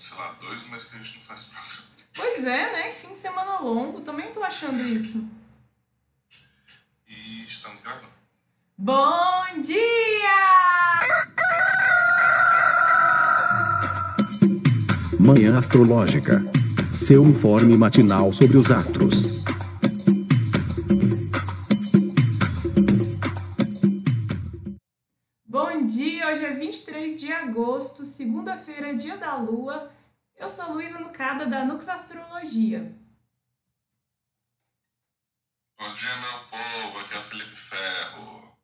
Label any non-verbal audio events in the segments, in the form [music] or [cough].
sei lá, dois meses que a gente não faz programa. Pois é, né? Que fim de semana longo. Também tô achando isso. E estamos gravando. Bom dia! Manhã Astrológica. Seu informe matinal sobre os astros. Sou Luísa Nucada, da Nux Astrologia. Bom dia, meu povo. Aqui é o Felipe Ferro.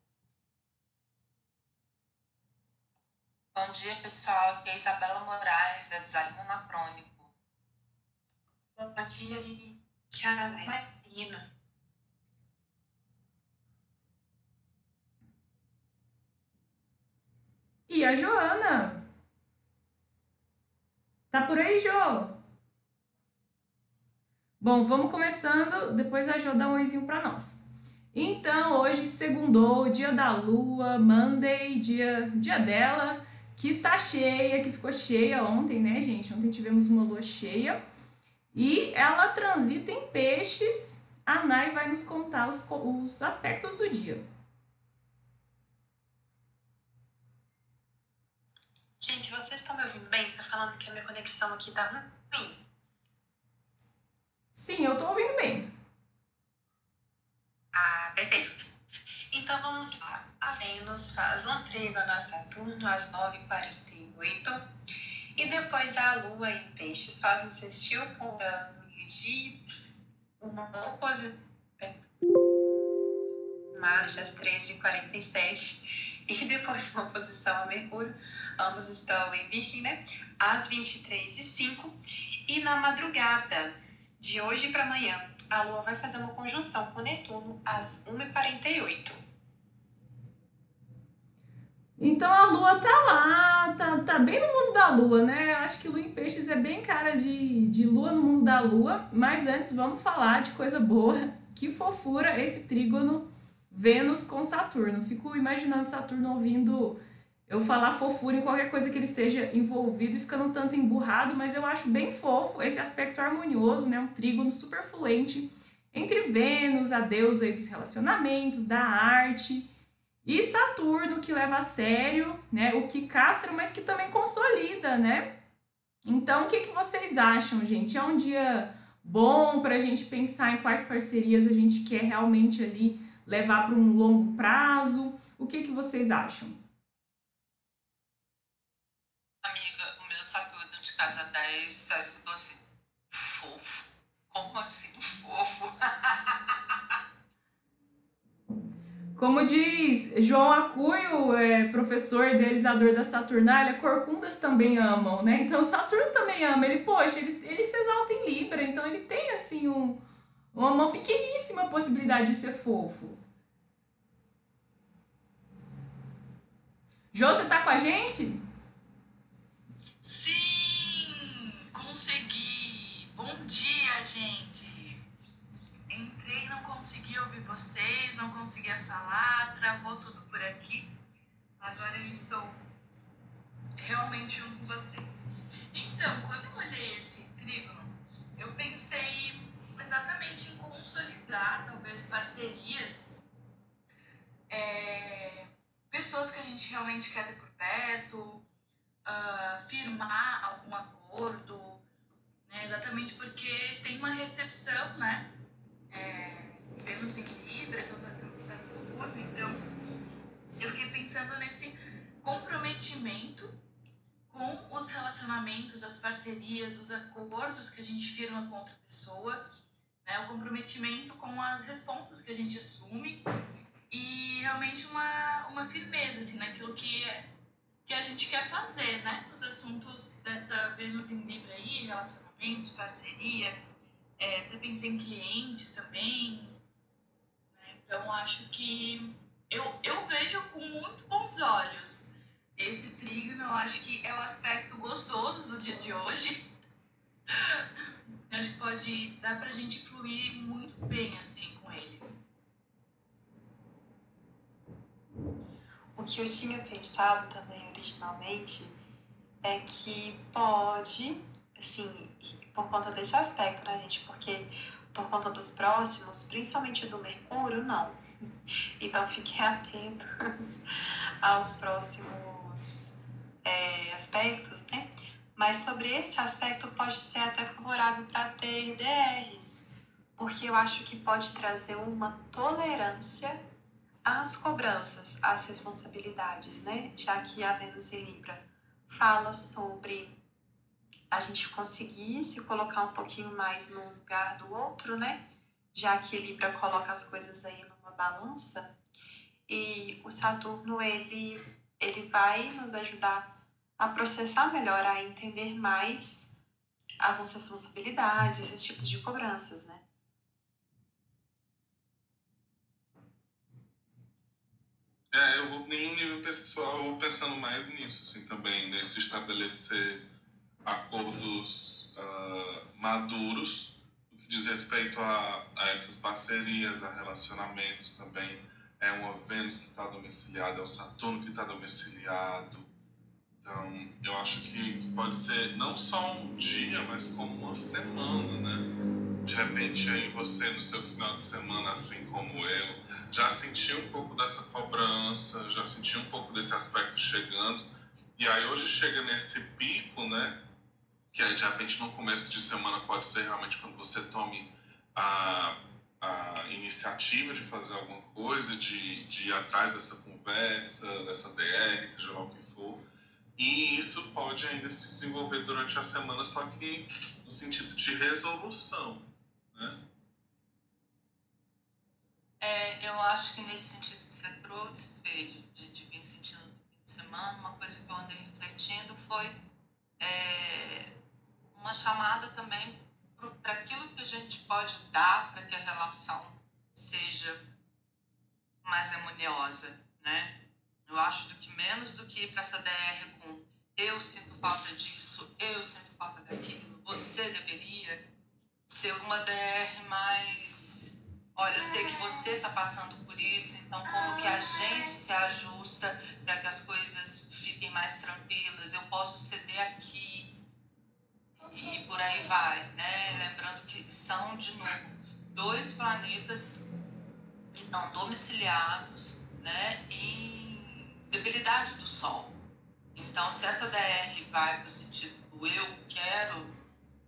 Bom dia, pessoal. Aqui é a Isabela Moraes, da Design Anacrônico. Bom dia, gente. Kiara Marina. E a Joana? Tá por aí, Jo? Bom, vamos começando, depois a Jo dá um oizinho pra nós. Então, hoje, segundou, dia da lua, Monday, dia, dia dela, que está cheia, que ficou cheia ontem, né, gente? Ontem tivemos uma lua cheia. E ela transita em peixes. A Nai vai nos contar os, os aspectos do dia. Gente, vocês estão me ouvindo bem? Tá falando que a minha conexão aqui tá ruim. Sim, eu tô ouvindo bem. Ah, perfeito. Então vamos lá. A Vênus faz um trígono a Saturno às 9h48. E depois a Lua em Peixes faz um sextil com Urano de uma oposição. Marte às 13h47. E depois uma oposição a Mercúrio. Ambos estão em Virgem, né? Às 23h05. E na madrugada de hoje para amanhã, a Lua vai fazer uma conjunção com Netuno às 1h48. Então a lua tá lá, tá, tá bem no mundo da lua, né? Acho que lua em peixes é bem cara de, de lua no mundo da lua. Mas antes vamos falar de coisa boa. Que fofura esse trígono Vênus com Saturno. Fico imaginando Saturno ouvindo eu falar fofura em qualquer coisa que ele esteja envolvido e ficando um tanto emburrado, mas eu acho bem fofo esse aspecto harmonioso, né? Um trígono super fluente entre Vênus, a deusa dos relacionamentos, da arte. E Saturno, que leva a sério, né? O que castra, mas que também consolida, né? Então, o que, que vocês acham, gente? É um dia bom para a gente pensar em quais parcerias a gente quer realmente ali levar para um longo prazo? O que, que vocês acham? Amiga, o meu Saturno de casa 10 só escutou assim, fofo. Como assim, fofo? [laughs] Como diz João Acunho, é, professor idealizador da Saturnália, corcundas também amam, né? Então Saturno também ama. Ele, poxa, ele, ele se exalta em Libra, então ele tem assim um, uma, uma pequeníssima possibilidade de ser fofo. Jô, você tá com a gente? Sim, consegui. Bom dia, gente. Entrei, não consegui ouvir vocês, não conseguia falar, travou tudo por aqui. Agora eu estou realmente junto com vocês. Então, quando eu olhei esse trígono, eu pensei exatamente em consolidar, talvez, parcerias. é, pessoas que a gente realmente quer ter por perto, ah, firmar algum acordo, né? exatamente porque tem uma recepção, né? É, Vênus em Libra, essa do Saturno, então eu fiquei pensando nesse comprometimento com os relacionamentos, as parcerias, os acordos que a gente firma com outra pessoa, né? o comprometimento com as responsas que a gente assume e realmente uma, uma firmeza assim, naquilo que é que a gente quer fazer, né? Os assuntos dessa Vênus em Libra aí, relacionamentos, parceria, é, até em clientes também. né? Então, acho que eu, eu vejo com muito bons olhos esse trígono. Eu acho que é o aspecto gostoso do dia de hoje. Acho que pode dar pra gente fluir muito bem, assim, com ele. O que eu tinha pensado também originalmente é que pode assim, por conta desse aspecto, né, gente? Porque por conta dos próximos, principalmente do Mercúrio, não. [laughs] Então fiquem atentos [laughs] aos próximos é, aspectos, né? Mas sobre esse aspecto pode ser até favorável para ter DRs, porque eu acho que pode trazer uma tolerância às cobranças, às responsabilidades, né? Já que a Vênus em Libra fala sobre a gente conseguir se colocar um pouquinho mais no lugar do outro, né? Já que Libra coloca as coisas aí numa balança. E o Saturno, ele, ele vai nos ajudar a processar melhor, a entender mais as nossas responsabilidades, esses tipos de cobranças, né? É, eu vou, em um nível pessoal, pensando mais nisso, assim, também, nesse estabelecer acordos uh, maduros no que diz respeito a, a essas parcerias, a relacionamentos também. É uma Vênus que está domiciliada, é o Saturno que está domiciliado. Então, eu acho que pode ser não só um dia, mas como uma semana, né? De repente, aí você, no seu final de semana, assim como eu, já sentiu um pouco dessa cobrança, já sentiu um pouco desse aspecto chegando. E aí, hoje chega nesse pico, né? que aí de repente no começo de semana pode ser realmente quando você tome a, a iniciativa de fazer alguma coisa, de, de ir atrás dessa conversa, dessa DR, seja lá o que for. E isso pode ainda se desenvolver durante a semana, só que no sentido de resolução, né? É, eu acho que nesse sentido que você trouxe, de, de, de vir sentindo no fim de semana, uma coisa que eu andei refletindo foi é, uma chamada também para aquilo que a gente pode dar para que a relação seja mais harmoniosa, né? Eu acho menos do que ir para essa DR com eu sinto falta disso, eu sinto falta daquilo, você deveria ser uma DR mais, olha, eu sei que você está passando por isso, então como que a gente se ajusta para que as coisas fiquem mais tranquilas, eu posso ceder aqui, e por aí vai, né? Lembrando que são, de novo, dois planetas que estão domiciliados né, em debilidade do Sol. Então, se essa DR vai para o sentido do eu quero,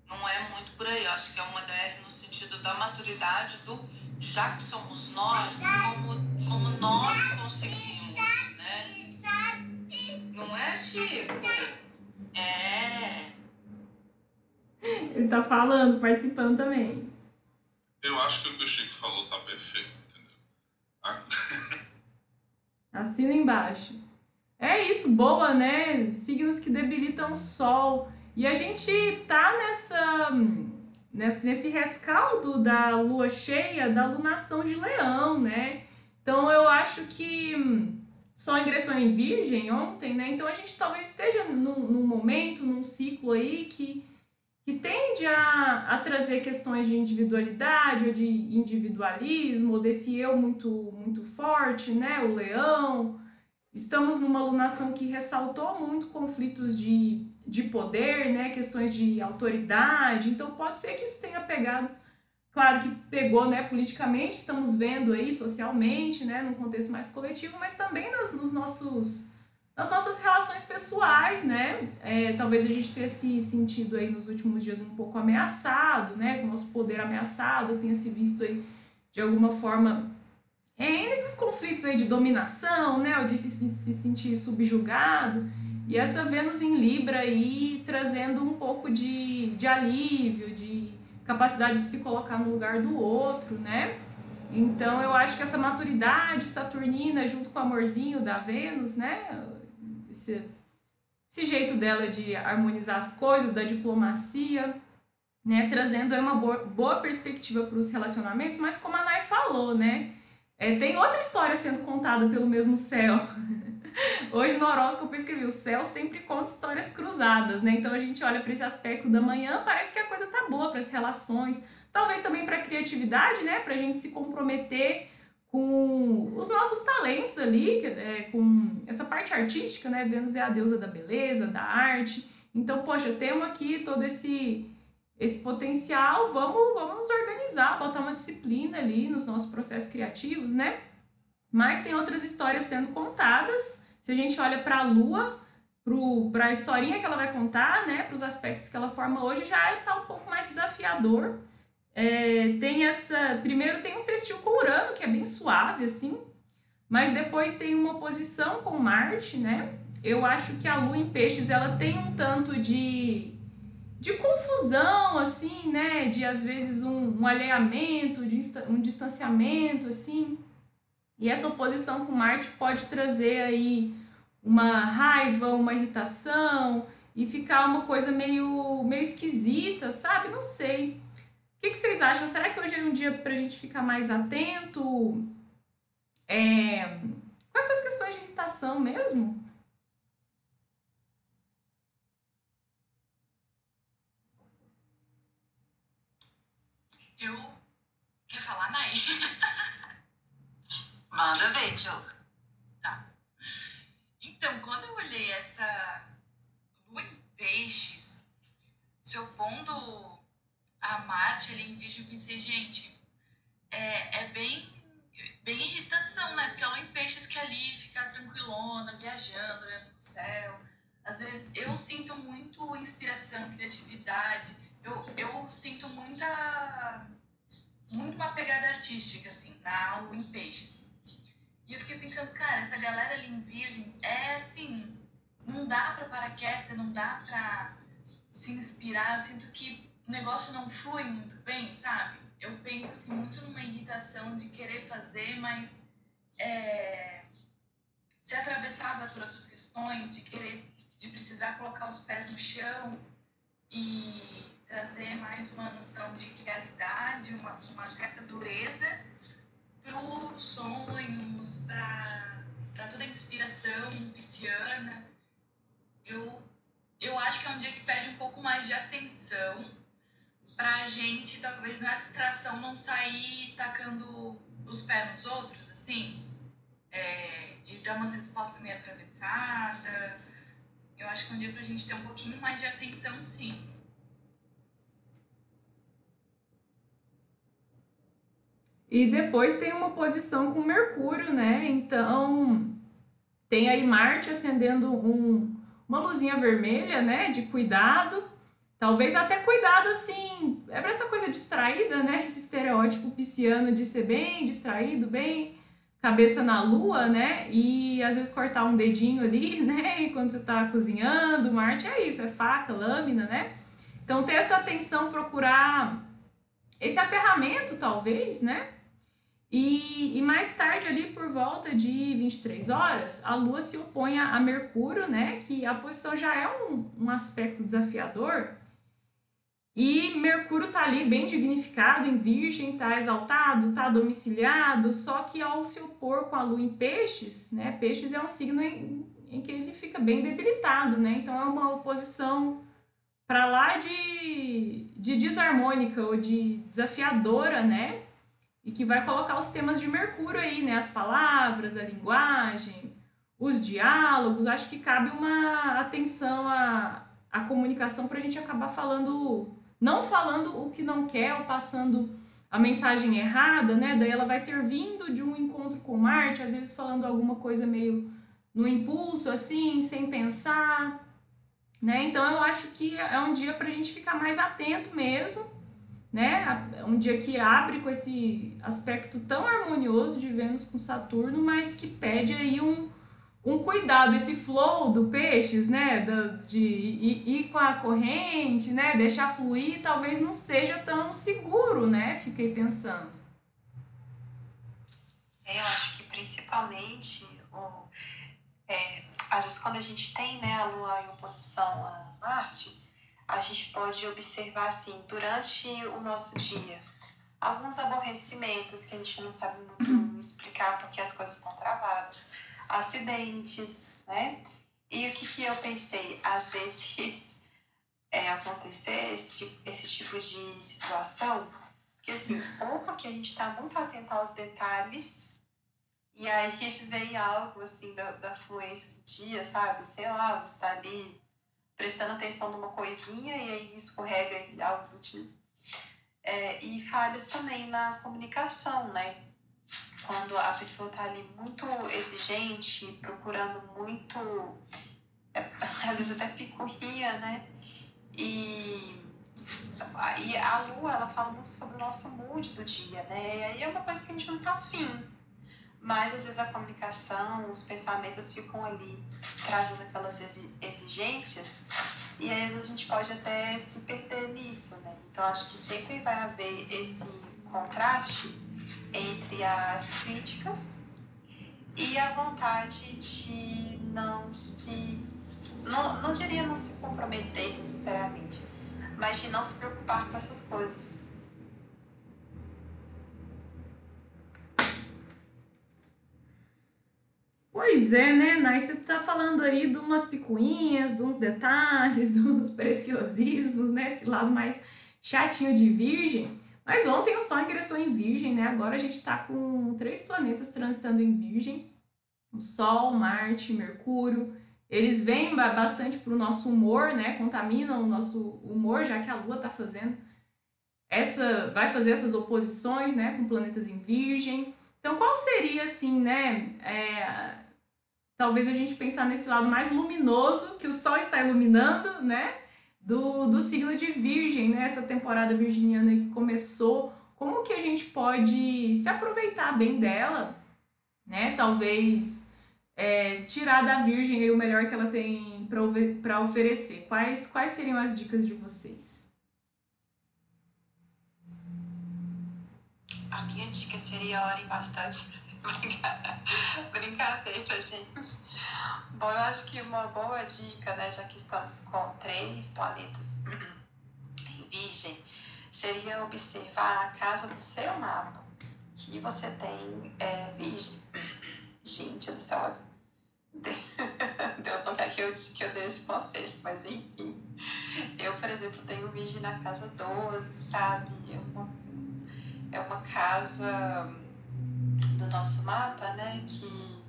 não é muito por aí. Eu acho que é uma DR no sentido da maturidade do já que somos nós, como, como nós conseguimos, né? Não é, Chico? É ele tá falando, participando também. Eu acho que o que o Chico falou tá perfeito, entendeu? Ah. Assina embaixo. É isso, boa, né? Signos que debilitam o sol. E a gente tá nessa, nesse, rescaldo da lua cheia, da lunação de leão, né? Então eu acho que só ingressou em virgem ontem, né? Então a gente talvez esteja num, num momento, num ciclo aí que que tende a, a trazer questões de individualidade ou de individualismo, ou desse eu muito, muito forte, né? O leão. Estamos numa alunação que ressaltou muito conflitos de, de poder, né? Questões de autoridade. Então pode ser que isso tenha pegado, claro que pegou, né? Politicamente, estamos vendo aí socialmente, né? Num contexto mais coletivo, mas também nos, nos nossos nas nossas relações pessoais, né? É, talvez a gente tenha se sentido aí nos últimos dias um pouco ameaçado, né? Com o nosso poder ameaçado, tenha se visto aí de alguma forma é, nesses conflitos aí de dominação, né? Ou de se, se sentir subjugado. E essa Vênus em Libra aí trazendo um pouco de, de alívio, de capacidade de se colocar no lugar do outro, né? Então eu acho que essa maturidade saturnina junto com o amorzinho da Vênus, né? Esse, jeito dela de harmonizar as coisas, da diplomacia, né, trazendo uma boa, boa perspectiva para os relacionamentos, mas como a Nai falou, né, é, tem outra história sendo contada pelo mesmo céu. [laughs] Hoje no horóscopo eu escrevi: o céu sempre conta histórias cruzadas, né? Então a gente olha para esse aspecto da manhã, parece que a coisa tá boa para as relações, talvez também para a criatividade, né? Para a gente se comprometer com os nossos talentos ali, é, com essa parte artística, né? Vênus é a deusa da beleza, da arte. Então, poxa, temos aqui todo esse esse potencial, vamos, vamos nos organizar, botar uma disciplina ali nos nossos processos criativos, né? Mas tem outras histórias sendo contadas. Se a gente olha para a Lua, para a historinha que ela vai contar, né, para os aspectos que ela forma hoje, já está um pouco mais desafiador. É, tem essa. Primeiro tem um sextil com Urano, que é bem suave, assim, mas depois tem uma oposição com Marte, né? Eu acho que a Lua em Peixes ela tem um tanto de de confusão, assim, né? De às vezes um, um de um distanciamento, assim. E essa oposição com Marte pode trazer aí uma raiva, uma irritação e ficar uma coisa meio, meio esquisita, sabe? Não sei. O que, que vocês acham? Será que hoje é um dia para a gente ficar mais atento é, com essas questões de irritação mesmo? Eu. Quer falar, Nai? [laughs] Manda ver, Joe. Tá. Então, quando eu olhei essa lua em peixes se opondo a Marte ali em Virgem, eu pensei, gente, é, é bem, bem irritação, né? Porque a lua em peixes que ali fica tranquilona, viajando, olhando pro céu. Às vezes eu sinto muito inspiração, criatividade eu, eu sinto muita, muito uma pegada artística, assim, na aula em peixes. E eu fiquei pensando, cara, essa galera ali em Virgem é assim, não dá pra parar quieta, não dá pra se inspirar. Eu sinto que o negócio não flui muito bem, sabe? Eu penso assim, muito numa irritação de querer fazer, mas é, ser atravessada por outras questões, de querer, de precisar colocar os pés no chão e trazer mais uma noção de realidade, uma, uma certa dureza para os sonhos, para toda a inspiração pisciana. Eu, eu acho que é um dia que pede um pouco mais de atenção para a gente, talvez na distração, não sair tacando os pés nos outros, assim, é, de dar umas respostas meio atravessadas. Eu acho que é um dia para a gente ter um pouquinho mais de atenção, sim. E depois tem uma posição com Mercúrio, né? Então tem aí Marte acendendo um, uma luzinha vermelha, né? De cuidado. Talvez até cuidado assim, é para essa coisa distraída, né? Esse estereótipo pisciano de ser bem distraído, bem cabeça na lua, né? E às vezes cortar um dedinho ali, [laughs] né? E quando você tá cozinhando, Marte é isso, é faca, lâmina, né? Então ter essa atenção, procurar esse aterramento, talvez, né? E, e, mais tarde, ali por volta de 23 horas, a Lua se opõe a Mercúrio, né? Que a posição já é um, um aspecto desafiador. E Mercúrio tá ali bem dignificado em Virgem, tá exaltado, tá domiciliado, só que ao se opor com a Lua em Peixes, né? Peixes é um signo em, em que ele fica bem debilitado, né? Então é uma oposição para lá de, de desarmônica ou de desafiadora, né? e que vai colocar os temas de Mercúrio aí, né? As palavras, a linguagem, os diálogos. Acho que cabe uma atenção à, à comunicação para a gente acabar falando, não falando o que não quer ou passando a mensagem errada, né? Daí ela vai ter vindo de um encontro com Marte, às vezes falando alguma coisa meio no impulso, assim, sem pensar, né? Então eu acho que é um dia para a gente ficar mais atento mesmo né? Um dia que abre com esse aspecto tão harmonioso de Vênus com Saturno, mas que pede aí um, um cuidado, esse flow do peixes, né? De ir, com a corrente, né? Deixar fluir, talvez não seja tão seguro, né? Fiquei pensando. É, eu acho que principalmente, o, é, às vezes quando a gente tem né, a Lua em oposição a Marte, a gente pode observar assim, durante o nosso dia, alguns aborrecimentos que a gente não sabe muito uhum. explicar porque as coisas estão travadas, acidentes, né? E o que, que eu pensei? Às vezes [laughs] é, acontecer esse, esse tipo de situação, que assim, ou porque a gente está muito atento aos detalhes, e aí [laughs] vem algo assim da, da fluência do dia, sabe? Sei lá, você está ali prestando atenção numa coisinha e aí escorrega e algo do tipo. É, e falhas também na comunicação, né? Quando a pessoa tá ali muito exigente, procurando muito, é, às vezes até picuinha, né? E, e a Lu, ela fala muito sobre o nosso mood do dia, né? E aí é uma coisa que a gente não tá afim mas às vezes a comunicação, os pensamentos ficam ali trazendo aquelas exigências e às vezes a gente pode até se perder nisso, né? Então acho que sempre vai haver esse contraste entre as críticas e a vontade de não se não, não diria não se comprometer necessariamente, mas de não se preocupar com essas coisas Pois é, né, Nai? Você tá falando aí de umas picuinhas, de uns detalhes, [laughs] de uns preciosismos, né? Esse lado mais chatinho de Virgem. Mas ontem o Sol ingressou em Virgem, né? Agora a gente tá com três planetas transitando em Virgem: o Sol, Marte, Mercúrio. Eles vêm bastante pro nosso humor, né? Contaminam o nosso humor, já que a Lua tá fazendo essa. vai fazer essas oposições, né? Com planetas em Virgem. Então, qual seria, assim, né? É, talvez a gente pensar nesse lado mais luminoso que o Sol está iluminando, né? Do, do signo de Virgem, né? Essa temporada virginiana que começou. Como que a gente pode se aproveitar bem dela, né? Talvez é, tirar da Virgem o melhor que ela tem para oferecer. Quais, quais seriam as dicas de vocês? A minha dica seria orem bastante [laughs] Brincadeira, gente. Bom, eu acho que uma boa dica, né, já que estamos com três planetas em Virgem, seria observar a casa do seu mapa, que você tem é, Virgem. Gente do céu, [laughs] Deus não quer que eu, que eu dê esse conselho, mas enfim. Eu, por exemplo, tenho Virgem na casa 12, sabe? É uma, é uma casa do nosso mapa, né? Que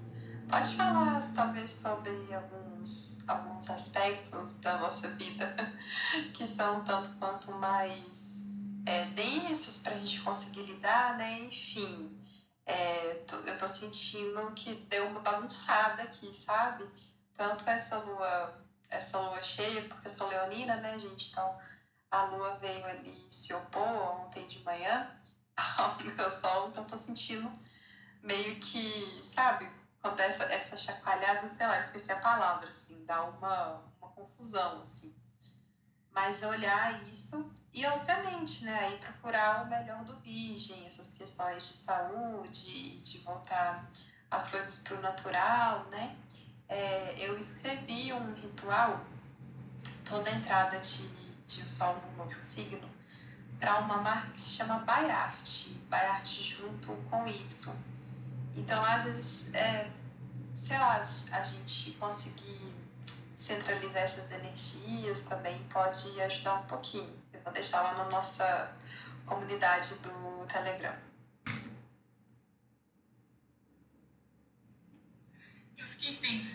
pode falar talvez sobre alguns, alguns aspectos da nossa vida [laughs] que são tanto quanto mais é, densos para a gente conseguir lidar, né? Enfim, é, eu tô sentindo que deu uma bagunçada aqui, sabe? Tanto essa lua, essa lua cheia, porque eu sou leonina, né, gente? Então a lua veio ali se opor ontem de manhã [laughs] ao meu sol, então tô sentindo meio que, sabe, quando essa, essa chacoalhada, sei lá, esqueci a palavra, assim, dá uma, uma confusão, assim. Mas olhar isso e, obviamente, né, aí procurar o melhor do virgem, essas questões de saúde, de voltar as coisas para o natural, né? É, eu escrevi um ritual toda a entrada de, de o sol no novo signo para uma marca que se chama Bayart, Bayart junto com Y. Então, às vezes, é, sei lá, a gente conseguir centralizar essas energias também pode ajudar um pouquinho. Eu vou deixar lá na nossa comunidade do Telegram. Eu fiquei pensando,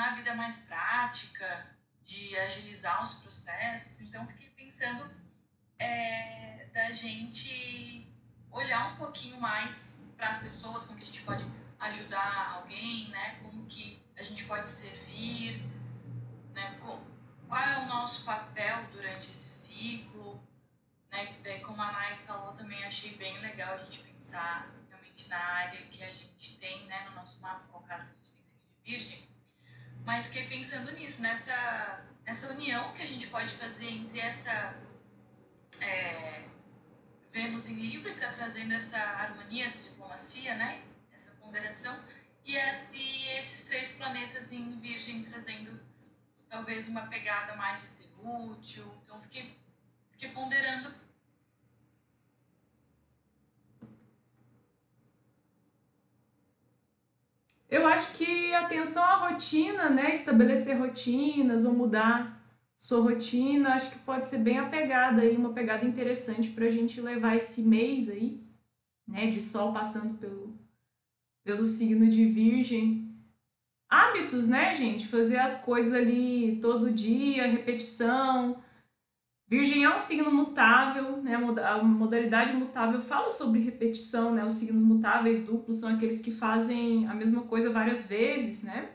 tornar a vida mais prática, de agilizar os processos. Então, fiquei pensando é, da gente olhar um pouquinho mais para as pessoas, como que a gente pode ajudar alguém, né? Como que a gente pode servir, né? Qual é o nosso papel durante esse ciclo, né? Daí, como a Nai falou, também achei bem legal a gente pensar realmente na área que a gente tem, né? No nosso mapa, qual caso a gente tem de virgem, mas fiquei pensando nisso, nessa, nessa união que a gente pode fazer entre essa é, Vênus em Libra, está trazendo essa harmonia, essa diplomacia, né? Essa ponderação. E, as, e esses três planetas em Virgem trazendo talvez uma pegada mais de ser útil. Então, fiquei, fiquei ponderando Eu acho que atenção à rotina, né? Estabelecer rotinas ou mudar sua rotina, acho que pode ser bem apegada aí, uma pegada interessante para a gente levar esse mês aí, né? De sol passando pelo, pelo signo de Virgem. Hábitos, né, gente? Fazer as coisas ali todo dia, repetição Virgem é um signo mutável, né? A modalidade mutável fala sobre repetição, né? Os signos mutáveis duplos são aqueles que fazem a mesma coisa várias vezes, né?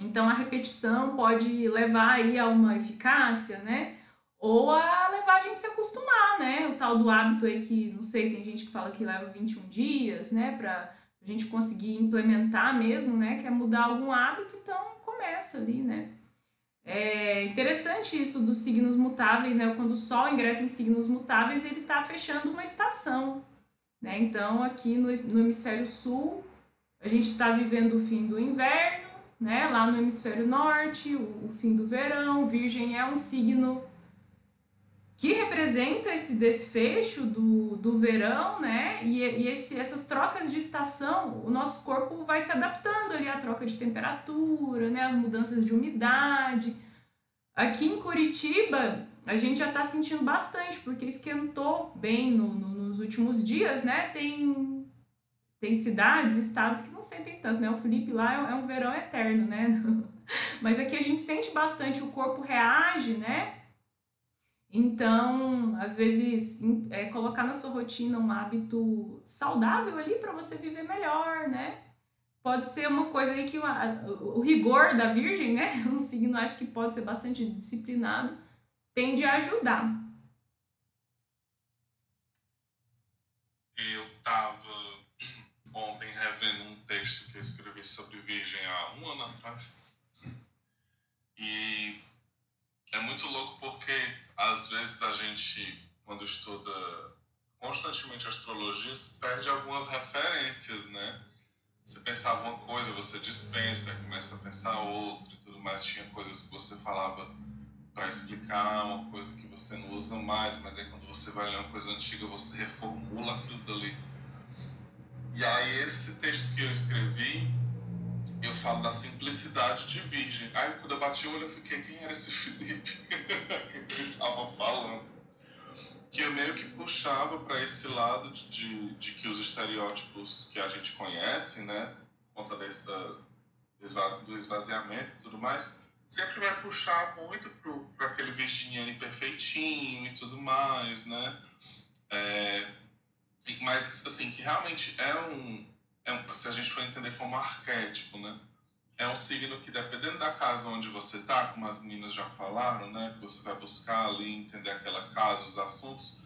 Então a repetição pode levar aí a uma eficácia, né? Ou a levar a gente a se acostumar, né? O tal do hábito aí que, não sei, tem gente que fala que leva 21 dias, né? Pra a gente conseguir implementar mesmo, né? Que é mudar algum hábito, então começa ali, né? É interessante isso dos signos mutáveis, né? Quando o Sol ingressa em signos mutáveis, ele está fechando uma estação, né? Então, aqui no, no hemisfério sul, a gente está vivendo o fim do inverno, né? Lá no hemisfério norte, o, o fim do verão. Virgem é um signo que representa esse desfecho do, do verão, né? E, e esse, essas trocas de estação, o nosso corpo vai se adaptando ali à troca de temperatura, né? As mudanças de umidade. Aqui em Curitiba, a gente já está sentindo bastante, porque esquentou bem no, no, nos últimos dias, né? Tem, tem cidades, estados que não sentem tanto, né? O Felipe lá é, é um verão eterno, né? [laughs] Mas aqui a gente sente bastante, o corpo reage, né? Então, às vezes, é, colocar na sua rotina um hábito saudável ali para você viver melhor, né? Pode ser uma coisa aí que o rigor da Virgem, né? [laughs] Um signo acho que pode ser bastante disciplinado, tende a ajudar. Eu estava [clears throat] ontem revendo um texto que eu escrevi sobre Virgem há um ano atrás. E é muito louco porque às vezes a gente, quando estuda constantemente astrologia, perde algumas referências, né? Você pensava uma coisa, você dispensa, começa a pensar outra e tudo mais. Tinha coisas que você falava para explicar uma coisa que você não usa mais, mas aí quando você vai ler uma coisa antiga, você reformula aquilo dali. E aí esse texto que eu escrevi, eu falo da simplicidade de virgem. Aí quando eu bati o olho, eu fiquei, quem era esse Felipe? [laughs] que ele estava falando. Que eu meio que puxava para esse lado de, de, de, que os estereótipos que a gente conhece, né, por conta dessa, do esvaziamento e tudo mais, sempre vai puxar muito para aquele virginiano perfeitinho e tudo mais, né? É, mas, assim, que realmente é um, é um, se a gente for entender como arquétipo, né? É um signo que, dependendo da casa onde você tá, como as meninas já falaram, né? Que você vai buscar ali, entender aquela casa, os assuntos,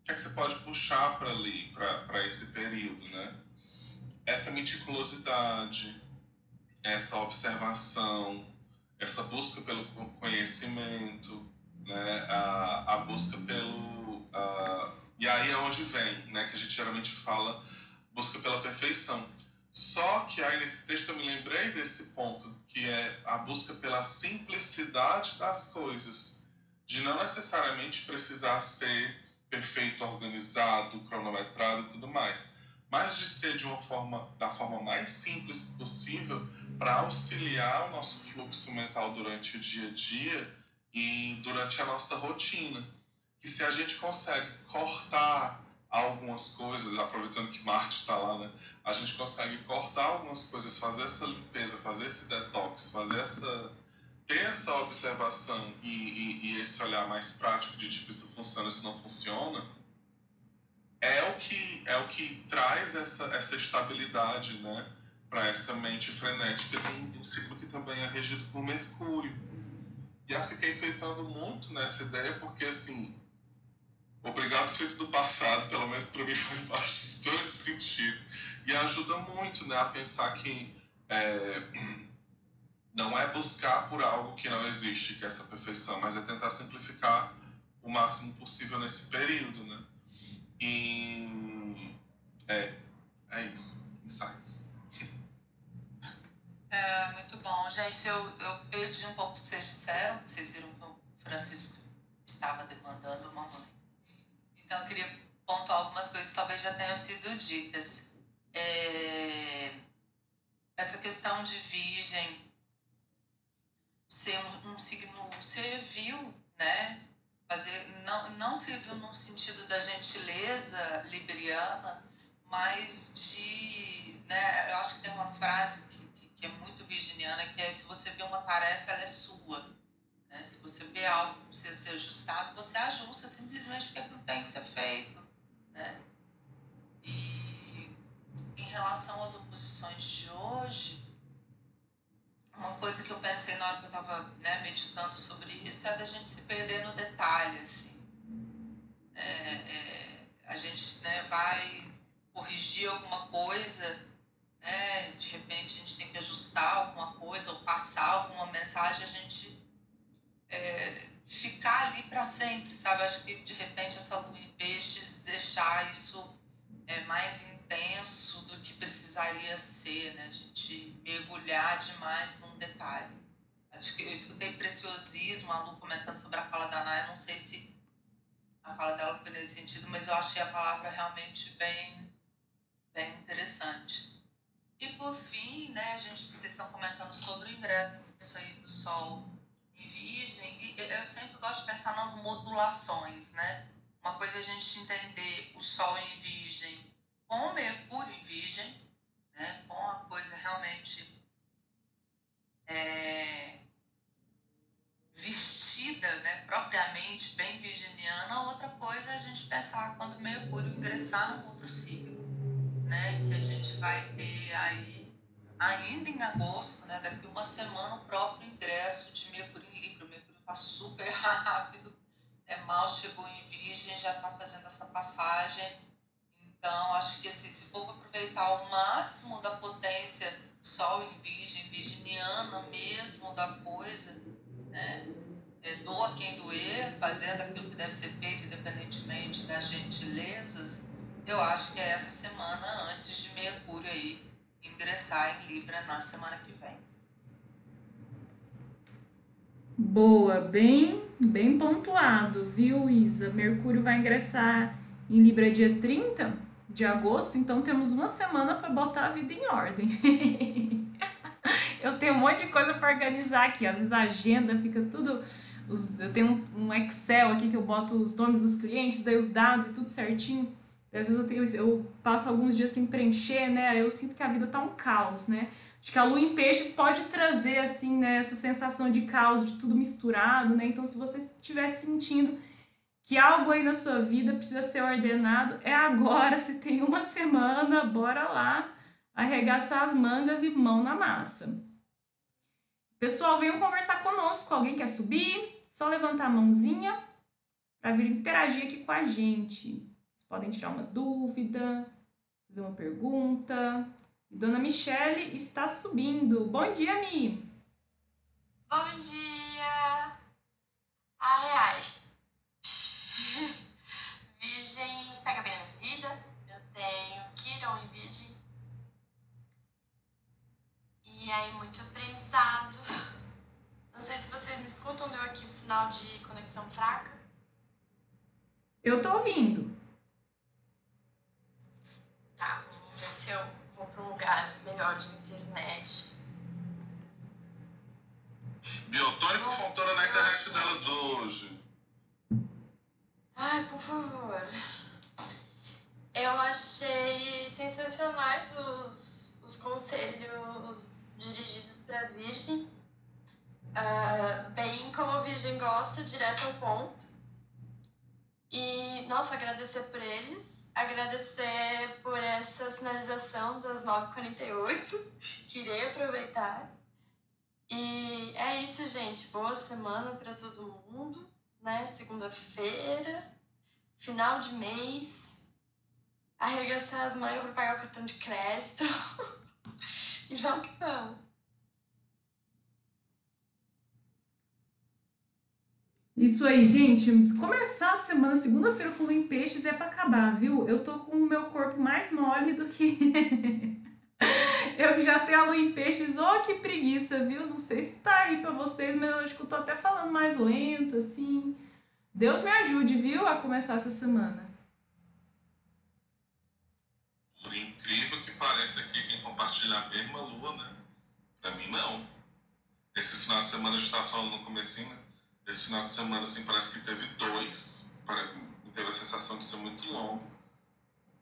o que é que você pode puxar para ali, para esse período, né? Essa meticulosidade, essa observação, essa busca pelo conhecimento, né? A, a busca pelo... A, e aí é onde vem, né? Que a gente geralmente fala busca pela perfeição. Só que aí nesse texto eu me lembrei desse ponto, que é a busca pela simplicidade das coisas, de não necessariamente precisar ser perfeito, organizado, cronometrado e tudo mais, mas de ser de uma forma da forma mais simples possível para auxiliar o nosso fluxo mental durante o dia a dia e durante a nossa rotina. Que se a gente consegue cortar algumas coisas, aproveitando que Marte está lá, né? A gente consegue cortar algumas coisas, fazer essa limpeza, fazer esse detox, fazer essa ter essa observação e, e, e esse olhar mais prático de tipo isso funciona, isso não funciona, é o que é o que traz essa essa estabilidade, né? Para essa mente frenética de um ciclo que também é regido por Mercúrio. E eu fiquei enfeitando muito nessa ideia porque assim Obrigado Feito do Passado, pelo menos para mim [laughs] faz bastante sentido. E ajuda muito né, a pensar que é, [clears throat] não é buscar por algo que não existe, que é essa perfeição, mas é tentar simplificar o máximo possível nesse período. Né? E é, é isso. Insights. [laughs] É, muito bom. Gente, eu, eu perdi um pouco de this vai corrigir alguma coisa, né, de repente a gente tem que ajustar alguma coisa ou passar alguma mensagem, a gente é, ficar ali para sempre, sabe? Acho que de repente essa lua em peixes deixar isso é, mais intenso do que precisaria ser, né? A gente mergulhar demais num detalhe. Acho que eu escutei preciosismo, a Lu comentando sobre a fala da Naya, não sei se a fala dela foi nesse sentido, mas eu achei a palavra realmente bem, bem interessante. E por fim, né, a gente, vocês estão comentando sobre o ingresso aí do Sol em Virgem, e eu sempre gosto de pensar nas modulações, né? Uma coisa é a gente entender o Sol em Virgem com Mercúrio em Virgem, né? com a coisa realmente é, vestida, né? propriamente bem virginiana. Outra coisa é a gente pensar quando Mercúrio ingressar num outro signo, né? que a gente vai ter aí, ainda em agosto, né? daqui uma semana, o próprio ingresso de Mercúrio em Libra. O Mercúrio está super [laughs] rápido, é, mal chegou em Virgem, já está fazendo essa passagem. Então, acho que assim, se for aproveitar o máximo da potência Sol em Virgem, virginiana mesmo da coisa, né? É, doa quem doer, fazendo aquilo que deve ser feito, independentemente das gentilezas, eu acho que é essa semana antes de Mercúrio aí ingressar em Libra na semana que vem. Boa, bem, bem pontuado, viu, Isa? Mercúrio vai ingressar em Libra dia 30 de agosto, então temos uma semana para botar a vida em ordem. [laughs] [laughs] eu tenho um monte de coisa para organizar aqui, às vezes a agenda fica tudo. Os, eu tenho um, um, Excel aqui que eu boto os nomes dos clientes, daí os dados e tudo certinho. Às vezes eu, tenho, eu passo alguns dias sem preencher, né? Eu sinto que a vida tá um caos, né? Acho que a lua em peixes pode trazer, assim, né, essa sensação de caos, de tudo misturado, né? Então, se você estiver sentindo que algo aí na sua vida precisa ser ordenado, é agora, se tem uma semana, bora lá arregaçar as mangas e mão na massa. Pessoal, venham conversar conosco. Alguém quer subir? Só levantar a mãozinha para vir interagir aqui com a gente. Vocês podem tirar uma dúvida, fazer uma pergunta. Dona Michele está subindo. Bom dia, Mi. Bom dia. Ai, ai. virgem pega bem na vida. Eu tenho Kiron e Virgem. E aí, muito aprendizado. Não sei se vocês me escutam, deu aqui o sinal de conexão fraca. Eu tô ouvindo. Tá, vamos ver se eu vou para um lugar melhor de internet. Biotônico Fontoura na internet delas hoje. Ai, por favor. Eu achei sensacionais os, os conselhos dirigidos para a Virgem. Uh, bem como a Virgem gosta, direto ao ponto. E, nossa, agradecer por eles agradecer por essa sinalização das 9h48, que irei aproveitar. E é isso, gente. Boa semana para todo mundo, né? Segunda-feira, final de mês, arregaçar as manhas para pagar o cartão de crédito. [laughs] vamos que vamos. Isso aí, gente. Começar a semana, segunda-feira com em peixes é para acabar, viu? Eu tô com o meu corpo mais mole do que. [laughs] Eu que já tenho a lua em peixes, oh, que preguiça, viu? Não sei se tá aí pra vocês, mas eu acho que eu tô até falando mais lento, assim. Deus me ajude, viu, a começar essa semana. Por incrível que pareça aqui, quem compartilha a mesma lua, né? Pra mim, não. Esse final de semana, a gente tava falando no comecinho, né? Esse final de semana, assim, parece que teve dois. Teve a sensação de ser muito longo.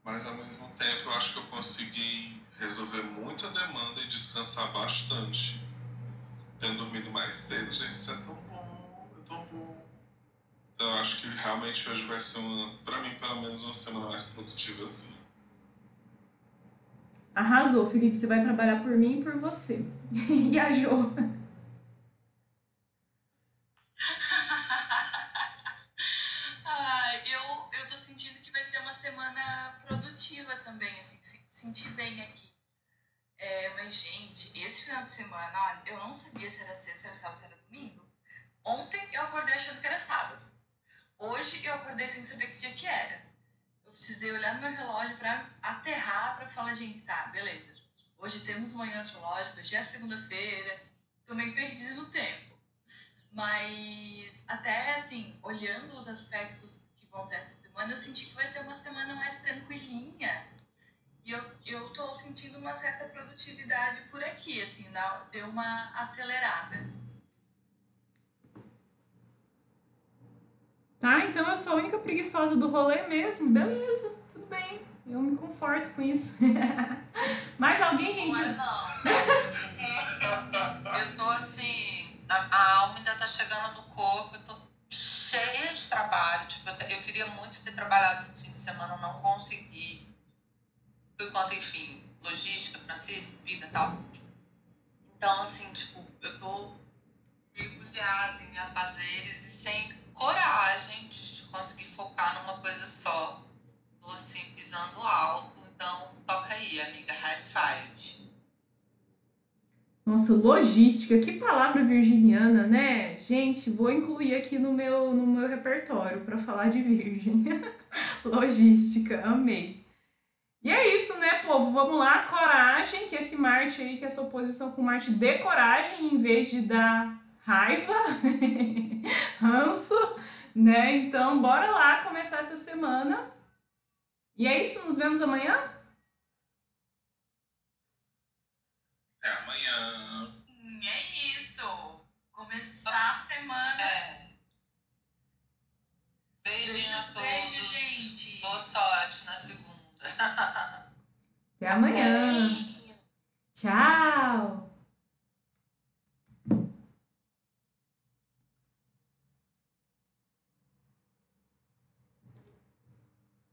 Mas, ao mesmo tempo, eu acho que eu consegui resolver muita demanda e descansar bastante. Tendo dormido mais cedo, gente, isso é tão bom, é tão bom. Então, eu acho que realmente hoje vai ser, uma, pra mim, pelo menos, uma semana mais produtiva, assim. Arrasou, Felipe. Você vai trabalhar por mim e por você. [laughs] e a Jo? [laughs] Ai, eu, eu tô sentindo que vai ser uma semana produtiva também, assim, se- senti bem aqui. É, mas, gente, esse final de semana, olha, eu não sabia se era sexta, era sábado, se era domingo. Ontem eu acordei achando que era sábado. Hoje eu acordei sem saber que dia que era. Precisei olhar no meu relógio pra aterrar, pra falar, gente, tá, beleza. Hoje temos manhã astrológica, já é segunda-feira, tô meio perdida no tempo. Mas até assim, olhando os aspectos que vão ter essa semana, eu senti que vai ser uma semana mais tranquilinha. E eu, eu tô sentindo uma certa produtividade por aqui, assim, deu uma acelerada. Tá, então eu sou a única preguiçosa do rolê mesmo. Beleza, tudo bem. Eu me conforto com isso. [laughs] Mais alguém, gente? Não é não. Eu tô assim, a, alma ainda tá chegando no corpo, eu tô cheia de trabalho. Tipo, eu, queria muito ter trabalhado no fim de semana, não consegui. Por conta, enfim, logística, Francisco, vida e tal. Então, assim, tipo, eu tô mergulhada em afazeres e sem coragem de conseguir focar numa coisa só. Tô assim, pisando alto. Então, toca aí, amiga, high five. Nossa, logística, que palavra virginiana, né? Gente, vou incluir aqui no meu, no meu repertório para falar de virgem. [laughs] logística, amei. E é isso, né, povo? Vamos lá, coragem, que esse Marte aí, que essa oposição com Marte dê coragem em vez de dar raiva, [laughs] ranço, né? Então, bora lá começar essa semana. E é isso, nos vemos amanhã? É amanhã. Hum, é isso. Começar a semana. É. Beijinho a todos. Beijo, gente. Boa sorte na segunda. [laughs] Até amanhã. Tchau!